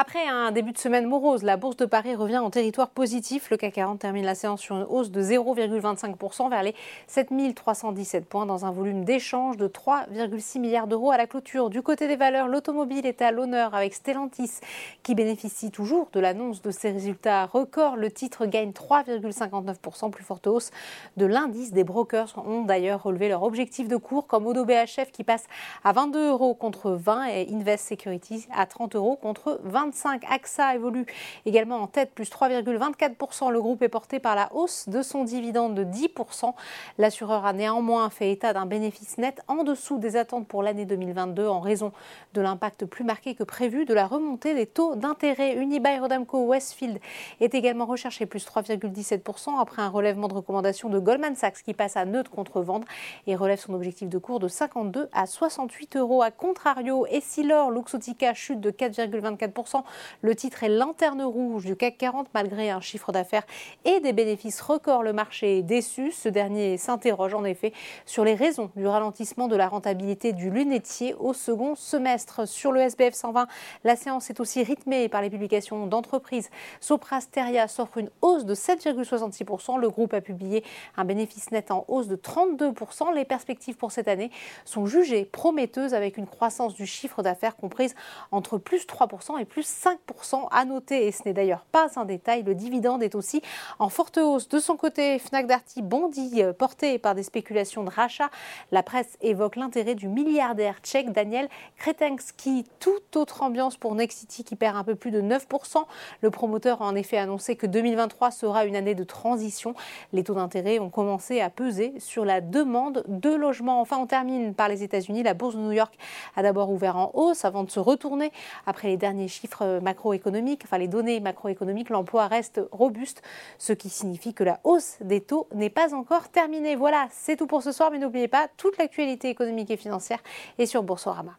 Après un début de semaine morose, la bourse de Paris revient en territoire positif. Le CAC 40 termine la séance sur une hausse de 0,25% vers les 7317 points dans un volume d'échange de 3,6 milliards d'euros à la clôture. Du côté des valeurs, l'automobile est à l'honneur avec Stellantis qui bénéficie toujours de l'annonce de ses résultats records. Le titre gagne 3,59%, plus forte hausse de l'indice. Des brokers ont d'ailleurs relevé leur objectif de cours comme Odo BHF qui passe à 22 euros contre 20 et Invest Securities à 30 euros contre 20. AXA évolue également en tête, plus 3,24%. Le groupe est porté par la hausse de son dividende de 10%. L'assureur a néanmoins fait état d'un bénéfice net en dessous des attentes pour l'année 2022 en raison de l'impact plus marqué que prévu de la remontée des taux d'intérêt. Unibail Rodamco Westfield est également recherché plus 3,17% après un relèvement de recommandation de Goldman Sachs qui passe à neutre contre vendre et relève son objectif de cours de 52 à 68 euros. À contrario, Essilor Luxotica chute de 4,24% le titre est lanterne rouge du CAC 40 malgré un chiffre d'affaires et des bénéfices records. Le marché est déçu. Ce dernier s'interroge en effet sur les raisons du ralentissement de la rentabilité du lunetier au second semestre. Sur le SBF 120, la séance est aussi rythmée par les publications d'entreprises. Soprasteria s'offre une hausse de 7,66%. Le groupe a publié un bénéfice net en hausse de 32%. Les perspectives pour cette année sont jugées prometteuses avec une croissance du chiffre d'affaires comprise entre plus 3% et plus 5% à noter. Et ce n'est d'ailleurs pas un détail, le dividende est aussi en forte hausse. De son côté, Fnac Darty bondit, euh, porté par des spéculations de rachat. La presse évoque l'intérêt du milliardaire tchèque Daniel Kretinsky. Toute autre ambiance pour Nexity qui perd un peu plus de 9%. Le promoteur a en effet annoncé que 2023 sera une année de transition. Les taux d'intérêt ont commencé à peser sur la demande de logement. Enfin, on termine par les États-Unis. La bourse de New York a d'abord ouvert en hausse avant de se retourner après les derniers chiffres macroéconomiques, enfin les données macroéconomiques, l'emploi reste robuste, ce qui signifie que la hausse des taux n'est pas encore terminée. Voilà, c'est tout pour ce soir, mais n'oubliez pas, toute l'actualité économique et financière est sur Boursorama.